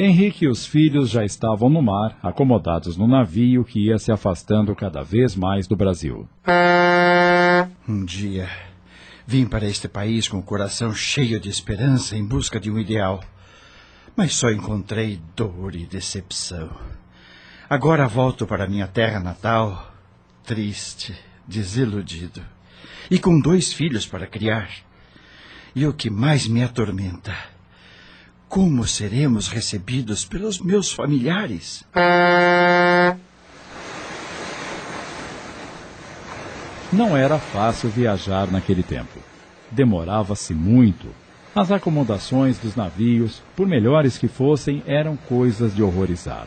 Henrique e os filhos já estavam no mar, acomodados no navio que ia se afastando cada vez mais do Brasil. Um dia vim para este país com o coração cheio de esperança em busca de um ideal. Mas só encontrei dor e decepção. Agora volto para minha terra natal, triste, desiludido, e com dois filhos para criar. E o que mais me atormenta como seremos recebidos pelos meus familiares? Não era fácil viajar naquele tempo. Demorava-se muito. As acomodações dos navios, por melhores que fossem, eram coisas de horrorizar.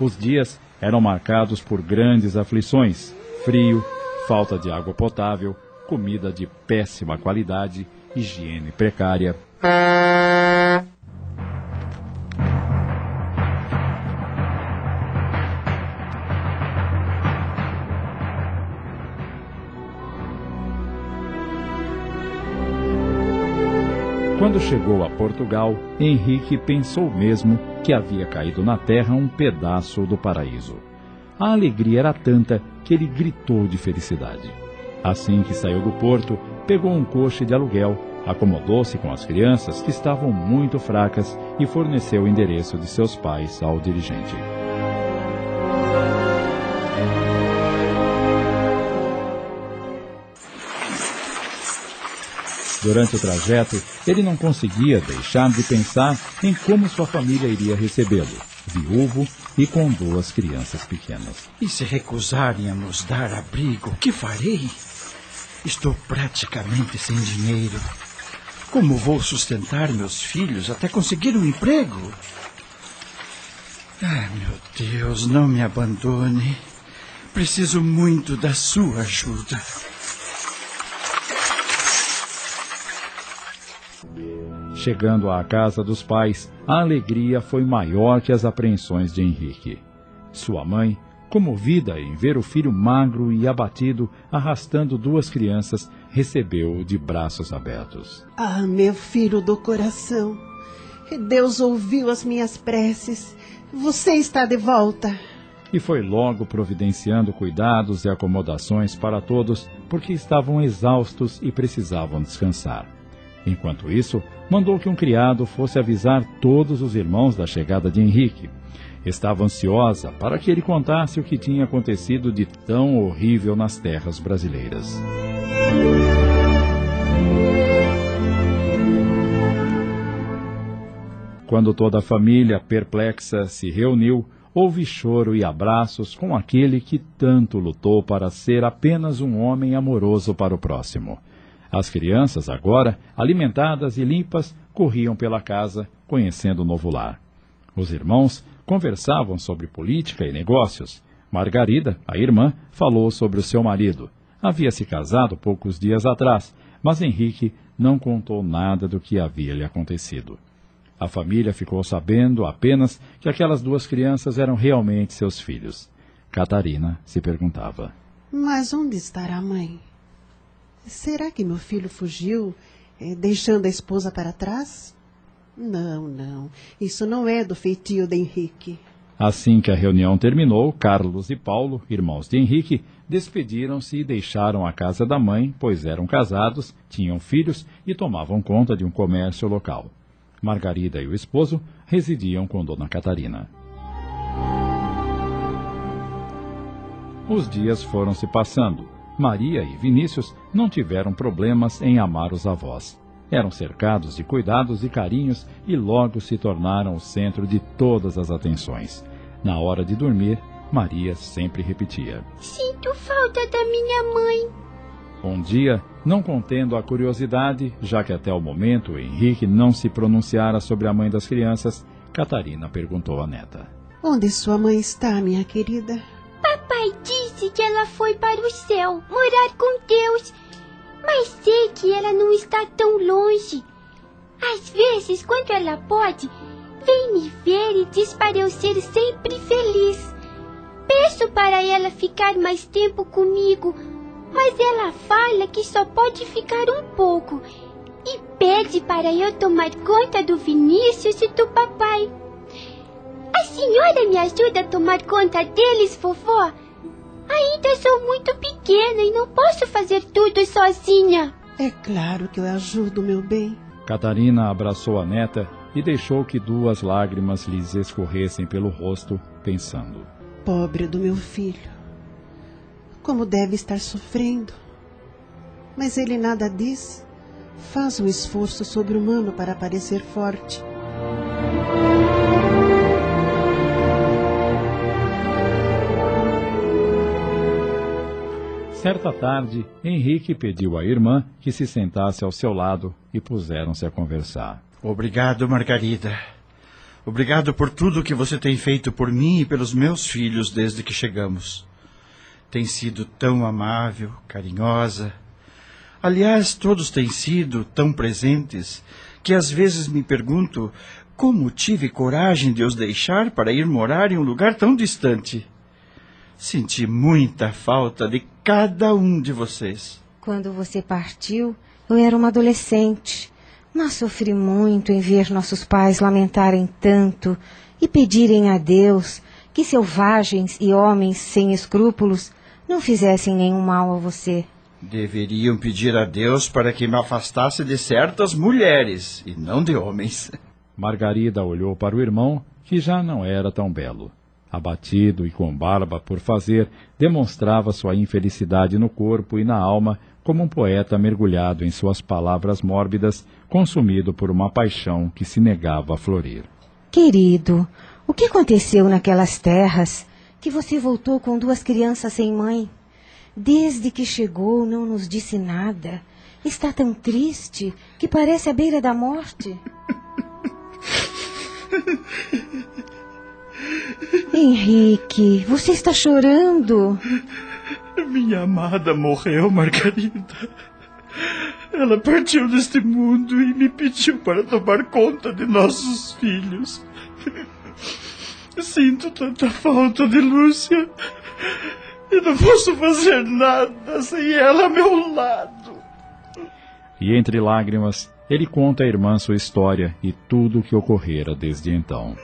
Os dias eram marcados por grandes aflições: frio, falta de água potável, comida de péssima qualidade, higiene precária. Quando chegou a Portugal, Henrique pensou mesmo que havia caído na terra um pedaço do paraíso. A alegria era tanta que ele gritou de felicidade. Assim que saiu do porto, pegou um coche de aluguel, acomodou-se com as crianças que estavam muito fracas e forneceu o endereço de seus pais ao dirigente. Durante o trajeto, ele não conseguia deixar de pensar em como sua família iria recebê-lo, viúvo e com duas crianças pequenas. E se recusarem a nos dar abrigo, o que farei? Estou praticamente sem dinheiro. Como vou sustentar meus filhos até conseguir um emprego? Ah, meu Deus, não me abandone. Preciso muito da sua ajuda. Chegando à casa dos pais, a alegria foi maior que as apreensões de Henrique. Sua mãe, comovida em ver o filho magro e abatido arrastando duas crianças, recebeu-o de braços abertos. Ah, meu filho do coração, Deus ouviu as minhas preces. Você está de volta. E foi logo providenciando cuidados e acomodações para todos, porque estavam exaustos e precisavam descansar. Enquanto isso, mandou que um criado fosse avisar todos os irmãos da chegada de Henrique. Estava ansiosa para que ele contasse o que tinha acontecido de tão horrível nas terras brasileiras. Quando toda a família, perplexa, se reuniu, houve choro e abraços com aquele que tanto lutou para ser apenas um homem amoroso para o próximo. As crianças, agora, alimentadas e limpas, corriam pela casa, conhecendo o novo lar. Os irmãos conversavam sobre política e negócios. Margarida, a irmã, falou sobre o seu marido. Havia se casado poucos dias atrás, mas Henrique não contou nada do que havia lhe acontecido. A família ficou sabendo apenas que aquelas duas crianças eram realmente seus filhos. Catarina se perguntava: Mas onde estará a mãe? Será que meu filho fugiu, eh, deixando a esposa para trás? Não, não. Isso não é do feitio de Henrique. Assim que a reunião terminou, Carlos e Paulo, irmãos de Henrique, despediram-se e deixaram a casa da mãe, pois eram casados, tinham filhos e tomavam conta de um comércio local. Margarida e o esposo residiam com Dona Catarina. Os dias foram se passando. Maria e Vinícius não tiveram problemas em amar os avós. Eram cercados de cuidados e carinhos e logo se tornaram o centro de todas as atenções. Na hora de dormir, Maria sempre repetia: Sinto falta da minha mãe. Um dia, não contendo a curiosidade, já que até o momento Henrique não se pronunciara sobre a mãe das crianças, Catarina perguntou à neta: Onde sua mãe está, minha querida? Papai disse parece que ela foi para o céu morar com Deus. Mas sei que ela não está tão longe. Às vezes, quando ela pode, vem me ver e diz para eu ser sempre feliz. Peço para ela ficar mais tempo comigo, mas ela fala que só pode ficar um pouco e pede para eu tomar conta do Vinícius e do papai. A senhora me ajuda a tomar conta deles, vovó? Ainda sou muito pequena e não posso fazer tudo sozinha. É claro que eu ajudo, meu bem. Catarina abraçou a neta e deixou que duas lágrimas lhes escorressem pelo rosto, pensando: Pobre do meu filho. Como deve estar sofrendo. Mas ele nada diz. Faz um esforço sobre-humano para parecer forte. Certa tarde, Henrique pediu à irmã que se sentasse ao seu lado e puseram-se a conversar. Obrigado, Margarida. Obrigado por tudo que você tem feito por mim e pelos meus filhos desde que chegamos. Tem sido tão amável, carinhosa. Aliás, todos têm sido tão presentes que às vezes me pergunto como tive coragem de os deixar para ir morar em um lugar tão distante. Senti muita falta de cada um de vocês. Quando você partiu, eu era uma adolescente, mas sofri muito em ver nossos pais lamentarem tanto e pedirem a Deus que selvagens e homens sem escrúpulos não fizessem nenhum mal a você. Deveriam pedir a Deus para que me afastasse de certas mulheres e não de homens. Margarida olhou para o irmão, que já não era tão belo abatido e com barba por fazer, demonstrava sua infelicidade no corpo e na alma, como um poeta mergulhado em suas palavras mórbidas, consumido por uma paixão que se negava a florir. Querido, o que aconteceu naquelas terras que você voltou com duas crianças sem mãe? Desde que chegou, não nos disse nada. Está tão triste que parece à beira da morte. Henrique, você está chorando? Minha amada morreu, Margarida. Ela partiu deste mundo e me pediu para tomar conta de nossos filhos. Sinto tanta falta de Lúcia e não posso fazer nada sem ela ao meu lado. E entre lágrimas, ele conta à irmã sua história e tudo o que ocorrera desde então.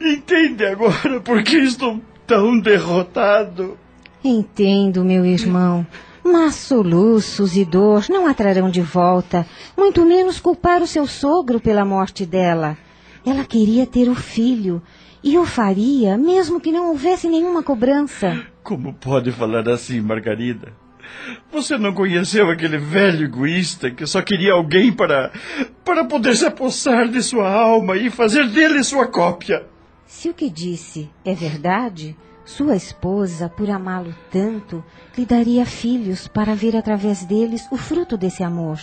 Entende agora por que estou tão derrotado? Entendo, meu irmão. Mas soluços e dor não a trarão de volta, muito menos culpar o seu sogro pela morte dela. Ela queria ter o filho e o faria mesmo que não houvesse nenhuma cobrança. Como pode falar assim, Margarida? Você não conheceu aquele velho egoísta que só queria alguém para. para poder se apossar de sua alma e fazer dele sua cópia? Se o que disse é verdade, sua esposa, por amá-lo tanto, lhe daria filhos para ver através deles o fruto desse amor.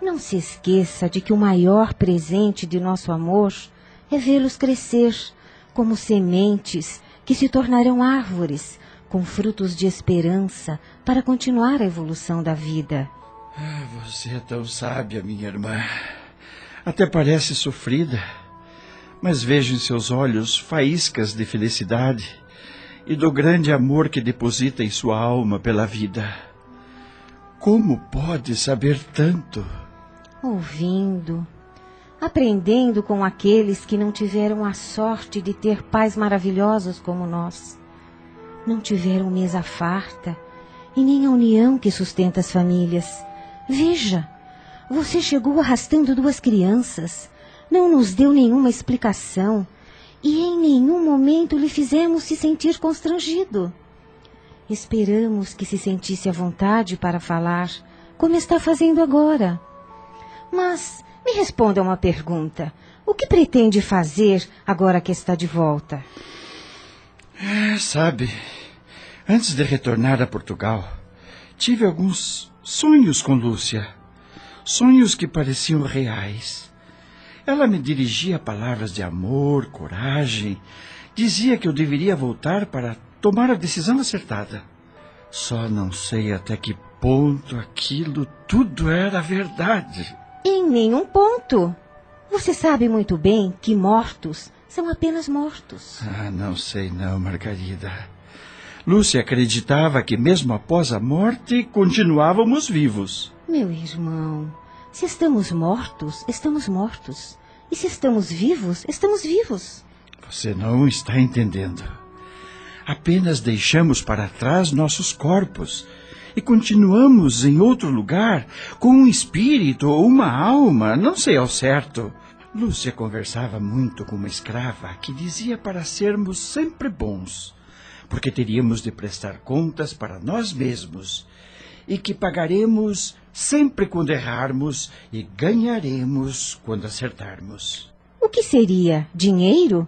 Não se esqueça de que o maior presente de nosso amor é vê-los crescer como sementes que se tornarão árvores com frutos de esperança para continuar a evolução da vida. Ah, você é tão sábia, minha irmã. Até parece sofrida, mas vejo em seus olhos faíscas de felicidade e do grande amor que deposita em sua alma pela vida. Como pode saber tanto? Ouvindo, aprendendo com aqueles que não tiveram a sorte de ter pais maravilhosos como nós não tiveram mesa farta e nem a união que sustenta as famílias. Veja, você chegou arrastando duas crianças, não nos deu nenhuma explicação e em nenhum momento lhe fizemos se sentir constrangido. Esperamos que se sentisse à vontade para falar, como está fazendo agora. Mas me responda uma pergunta. O que pretende fazer agora que está de volta? Sabe, Antes de retornar a Portugal, tive alguns sonhos com Lúcia. Sonhos que pareciam reais. Ela me dirigia palavras de amor, coragem. Dizia que eu deveria voltar para tomar a decisão acertada. Só não sei até que ponto aquilo tudo era verdade. Em nenhum ponto. Você sabe muito bem que mortos são apenas mortos. Ah, não sei não, Margarida. Lúcia acreditava que mesmo após a morte continuávamos vivos. Meu irmão, se estamos mortos, estamos mortos. E se estamos vivos, estamos vivos. Você não está entendendo. Apenas deixamos para trás nossos corpos e continuamos em outro lugar com um espírito ou uma alma, não sei ao certo. Lúcia conversava muito com uma escrava que dizia para sermos sempre bons, porque teríamos de prestar contas para nós mesmos e que pagaremos sempre quando errarmos e ganharemos quando acertarmos. O que seria? Dinheiro?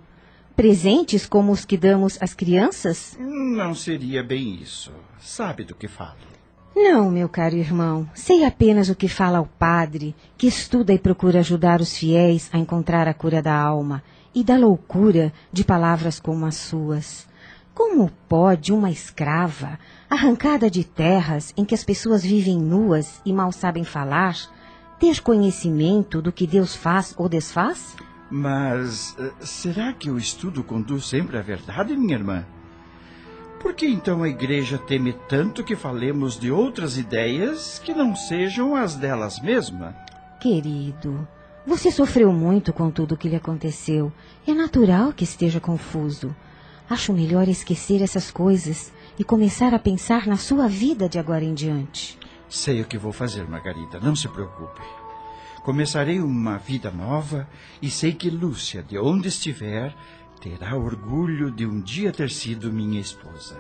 Presentes como os que damos às crianças? Não seria bem isso. Sabe do que falo. Não, meu caro irmão. Sei apenas o que fala o padre, que estuda e procura ajudar os fiéis a encontrar a cura da alma e da loucura de palavras como as suas. Como pode uma escrava, arrancada de terras em que as pessoas vivem nuas e mal sabem falar, ter conhecimento do que Deus faz ou desfaz? Mas uh, será que o estudo conduz sempre à verdade, minha irmã? Por que então a igreja teme tanto que falemos de outras ideias que não sejam as delas mesma? Querido, você sofreu muito com tudo o que lhe aconteceu. É natural que esteja confuso. Acho melhor esquecer essas coisas e começar a pensar na sua vida de agora em diante. Sei o que vou fazer, Margarida. Não se preocupe. Começarei uma vida nova e sei que Lúcia, de onde estiver, terá orgulho de um dia ter sido minha esposa.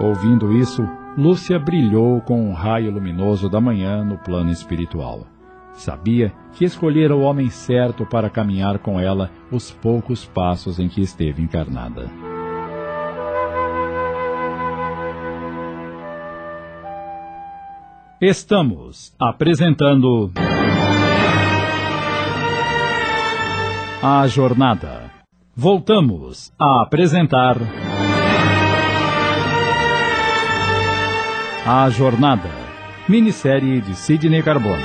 Ouvindo isso, Lúcia brilhou com um raio luminoso da manhã no plano espiritual. Sabia que escolhera o homem certo para caminhar com ela os poucos passos em que esteve encarnada. Estamos apresentando. A Jornada. Voltamos a apresentar. A Jornada. Minissérie de Sidney Carbone.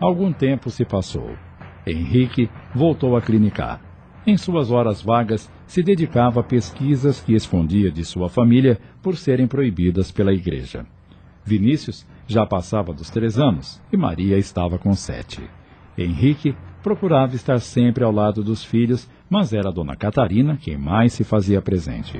Algum tempo se passou. Henrique voltou a clinicar. Em suas horas vagas, se dedicava a pesquisas que escondia de sua família por serem proibidas pela igreja. Vinícius já passava dos três anos e Maria estava com sete. Henrique procurava estar sempre ao lado dos filhos, mas era dona Catarina quem mais se fazia presente.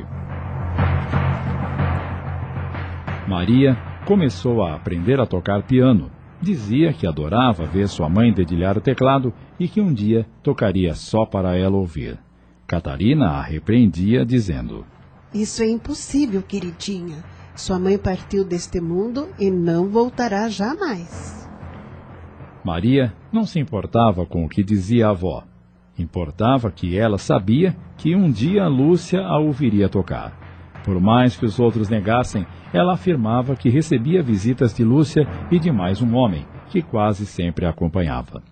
Maria começou a aprender a tocar piano Dizia que adorava ver sua mãe dedilhar o teclado e que um dia tocaria só para ela ouvir. Catarina a repreendia, dizendo: Isso é impossível, queridinha. Sua mãe partiu deste mundo e não voltará jamais. Maria não se importava com o que dizia a avó. Importava que ela sabia que um dia Lúcia a ouviria tocar. Por mais que os outros negassem, ela afirmava que recebia visitas de Lúcia e de mais um homem, que quase sempre a acompanhava.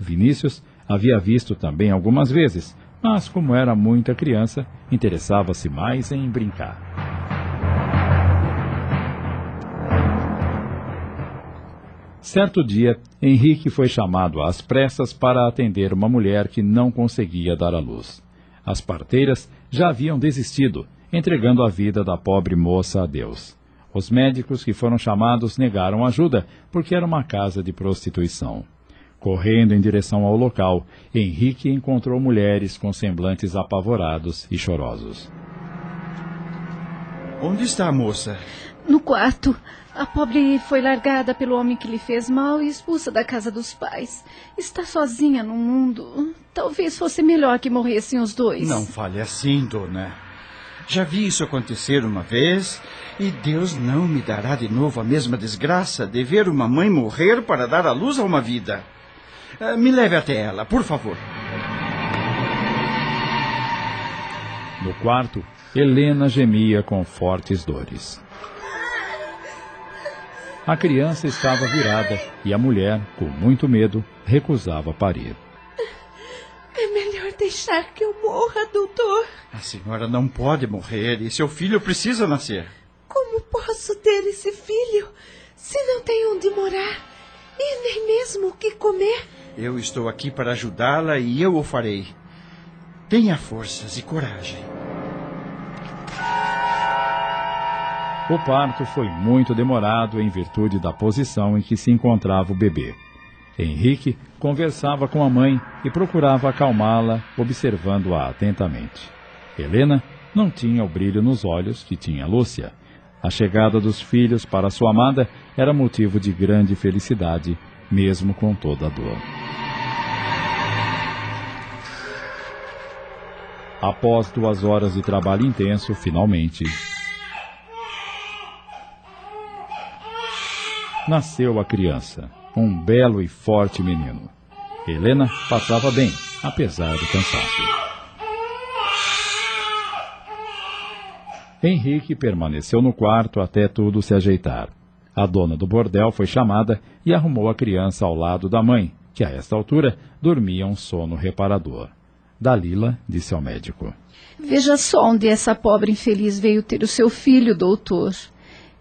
Vinícius havia visto também algumas vezes, mas como era muita criança, interessava-se mais em brincar. Certo dia, Henrique foi chamado às pressas para atender uma mulher que não conseguia dar à luz. As parteiras já haviam desistido entregando a vida da pobre moça a Deus. Os médicos que foram chamados negaram ajuda, porque era uma casa de prostituição. Correndo em direção ao local, Henrique encontrou mulheres com semblantes apavorados e chorosos. Onde está a moça? No quarto. A pobre foi largada pelo homem que lhe fez mal e expulsa da casa dos pais. Está sozinha no mundo. Talvez fosse melhor que morressem os dois. Não fale assim, dona. Já vi isso acontecer uma vez e Deus não me dará de novo a mesma desgraça de ver uma mãe morrer para dar à luz a uma vida. Eh, me leve até ela, por favor. No quarto, Helena gemia com fortes dores. A criança estava virada e a mulher, com muito medo, recusava parir. Deixar que eu morra, doutor. A senhora não pode morrer e seu filho precisa nascer. Como posso ter esse filho se não tem onde morar e nem mesmo o que comer? Eu estou aqui para ajudá-la e eu o farei. Tenha forças e coragem. O parto foi muito demorado em virtude da posição em que se encontrava o bebê. Henrique conversava com a mãe e procurava acalmá-la, observando-a atentamente. Helena não tinha o brilho nos olhos que tinha Lúcia. A chegada dos filhos para sua amada era motivo de grande felicidade, mesmo com toda a dor. Após duas horas de trabalho intenso, finalmente. Nasceu a criança, um belo e forte menino. Helena passava bem, apesar do cansaço. Henrique permaneceu no quarto até tudo se ajeitar. A dona do bordel foi chamada e arrumou a criança ao lado da mãe, que a esta altura dormia um sono reparador. Dalila disse ao médico: Veja só onde essa pobre infeliz veio ter o seu filho, doutor.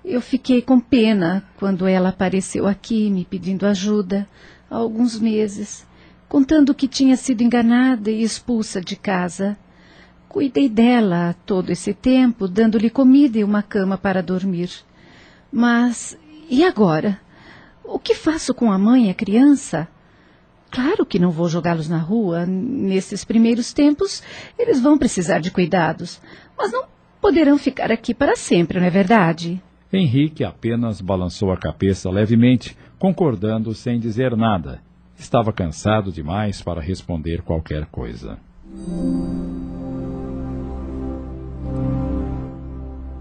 Eu fiquei com pena quando ela apareceu aqui me pedindo ajuda há alguns meses, contando que tinha sido enganada e expulsa de casa. Cuidei dela todo esse tempo, dando-lhe comida e uma cama para dormir. Mas e agora? O que faço com a mãe e a criança? Claro que não vou jogá-los na rua. Nesses primeiros tempos, eles vão precisar de cuidados. Mas não poderão ficar aqui para sempre, não é verdade? Henrique apenas balançou a cabeça levemente, concordando sem dizer nada. Estava cansado demais para responder qualquer coisa.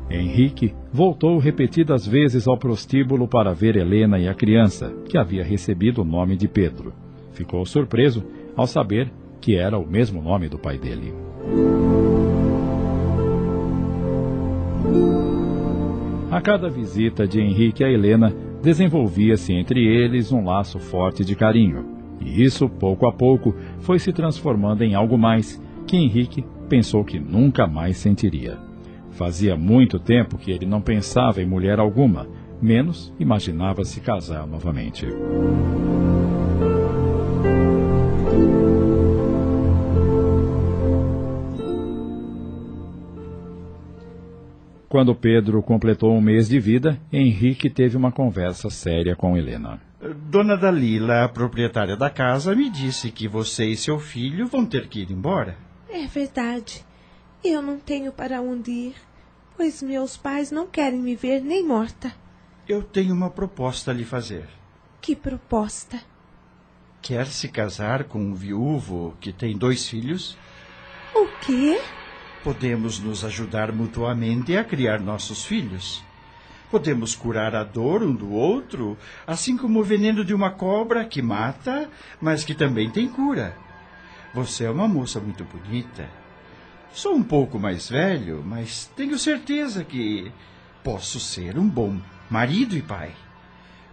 Henrique voltou repetidas vezes ao prostíbulo para ver Helena e a criança, que havia recebido o nome de Pedro ficou surpreso ao saber que era o mesmo nome do pai dele. A cada visita de Henrique a Helena, desenvolvia-se entre eles um laço forte de carinho, e isso, pouco a pouco, foi se transformando em algo mais que Henrique pensou que nunca mais sentiria. Fazia muito tempo que ele não pensava em mulher alguma, menos imaginava se casar novamente. Quando Pedro completou um mês de vida, Henrique teve uma conversa séria com Helena. Dona Dalila, a proprietária da casa, me disse que você e seu filho vão ter que ir embora. É verdade. Eu não tenho para onde ir, pois meus pais não querem me ver nem morta. Eu tenho uma proposta a lhe fazer. Que proposta? Quer se casar com um viúvo que tem dois filhos? O quê? Podemos nos ajudar mutuamente a criar nossos filhos. Podemos curar a dor um do outro, assim como o veneno de uma cobra que mata, mas que também tem cura. Você é uma moça muito bonita. Sou um pouco mais velho, mas tenho certeza que posso ser um bom marido e pai.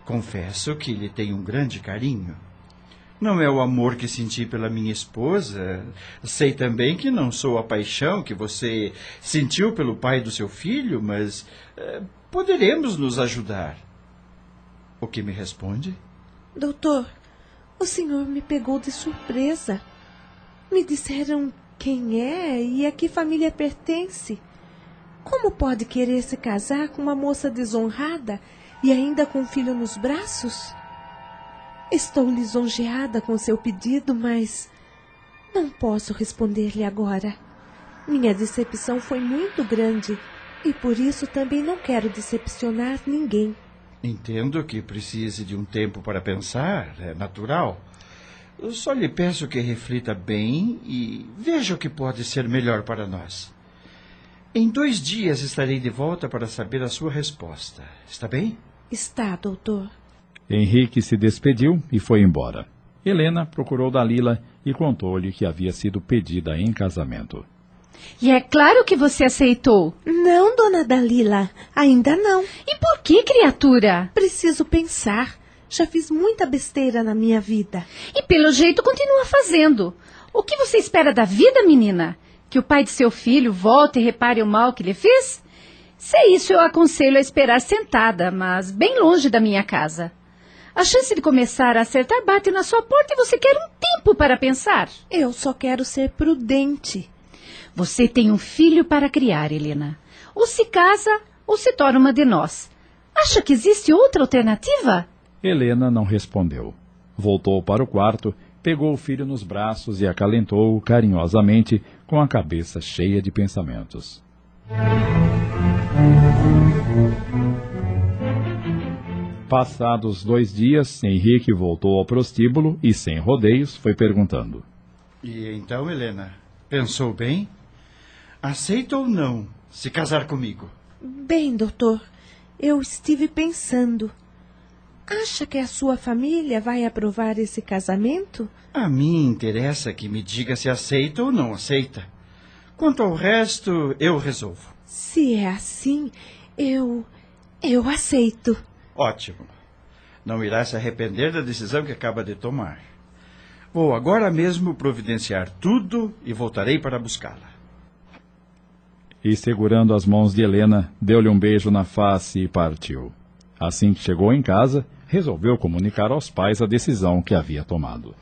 Confesso que lhe tenho um grande carinho. Não é o amor que senti pela minha esposa. Sei também que não sou a paixão que você sentiu pelo pai do seu filho, mas eh, poderemos nos ajudar. O que me responde? Doutor, o senhor me pegou de surpresa. Me disseram quem é e a que família pertence. Como pode querer se casar com uma moça desonrada e ainda com um filho nos braços? Estou lisonjeada com seu pedido, mas não posso responder-lhe agora. Minha decepção foi muito grande e por isso também não quero decepcionar ninguém. Entendo que precise de um tempo para pensar, é natural. Eu só lhe peço que reflita bem e veja o que pode ser melhor para nós. Em dois dias estarei de volta para saber a sua resposta. Está bem? Está, doutor. Henrique se despediu e foi embora. Helena procurou Dalila e contou-lhe que havia sido pedida em casamento. E é claro que você aceitou. Não, dona Dalila, ainda não. E por que, criatura? Preciso pensar. Já fiz muita besteira na minha vida. E pelo jeito continua fazendo. O que você espera da vida, menina? Que o pai de seu filho volte e repare o mal que lhe fez? Se é isso, eu aconselho a esperar sentada, mas bem longe da minha casa. A chance de começar a acertar bate na sua porta e você quer um tempo para pensar. Eu só quero ser prudente. Você tem um filho para criar, Helena. Ou se casa, ou se torna uma de nós. Acha que existe outra alternativa? Helena não respondeu. Voltou para o quarto, pegou o filho nos braços e acalentou-o carinhosamente, com a cabeça cheia de pensamentos. Passados dois dias, Henrique voltou ao prostíbulo e, sem rodeios, foi perguntando: E então, Helena, pensou bem? Aceita ou não se casar comigo? Bem, doutor, eu estive pensando. Acha que a sua família vai aprovar esse casamento? A mim interessa que me diga se aceita ou não aceita. Quanto ao resto, eu resolvo. Se é assim, eu. eu aceito. Ótimo. Não irá se arrepender da decisão que acaba de tomar. Vou agora mesmo providenciar tudo e voltarei para buscá-la. E segurando as mãos de Helena, deu-lhe um beijo na face e partiu. Assim que chegou em casa, resolveu comunicar aos pais a decisão que havia tomado.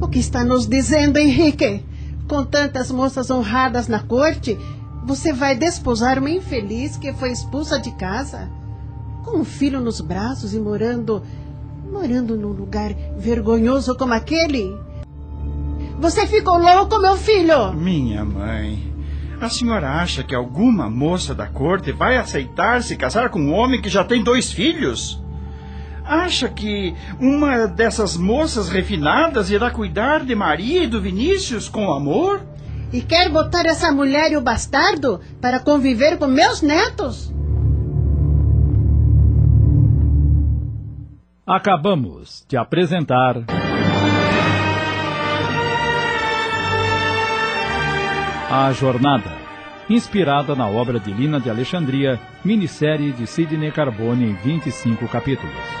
O que está nos dizendo, Henrique? Com tantas moças honradas na corte, você vai desposar uma infeliz que foi expulsa de casa? Com um filho nos braços e morando. morando num lugar vergonhoso como aquele? Você ficou louco, meu filho? Minha mãe. A senhora acha que alguma moça da corte vai aceitar se casar com um homem que já tem dois filhos? Acha que uma dessas moças refinadas irá cuidar de Maria e do Vinícius com amor? E quer botar essa mulher e o bastardo para conviver com meus netos? Acabamos de apresentar. A Jornada, inspirada na obra de Lina de Alexandria, minissérie de Sidney Carbone em 25 capítulos.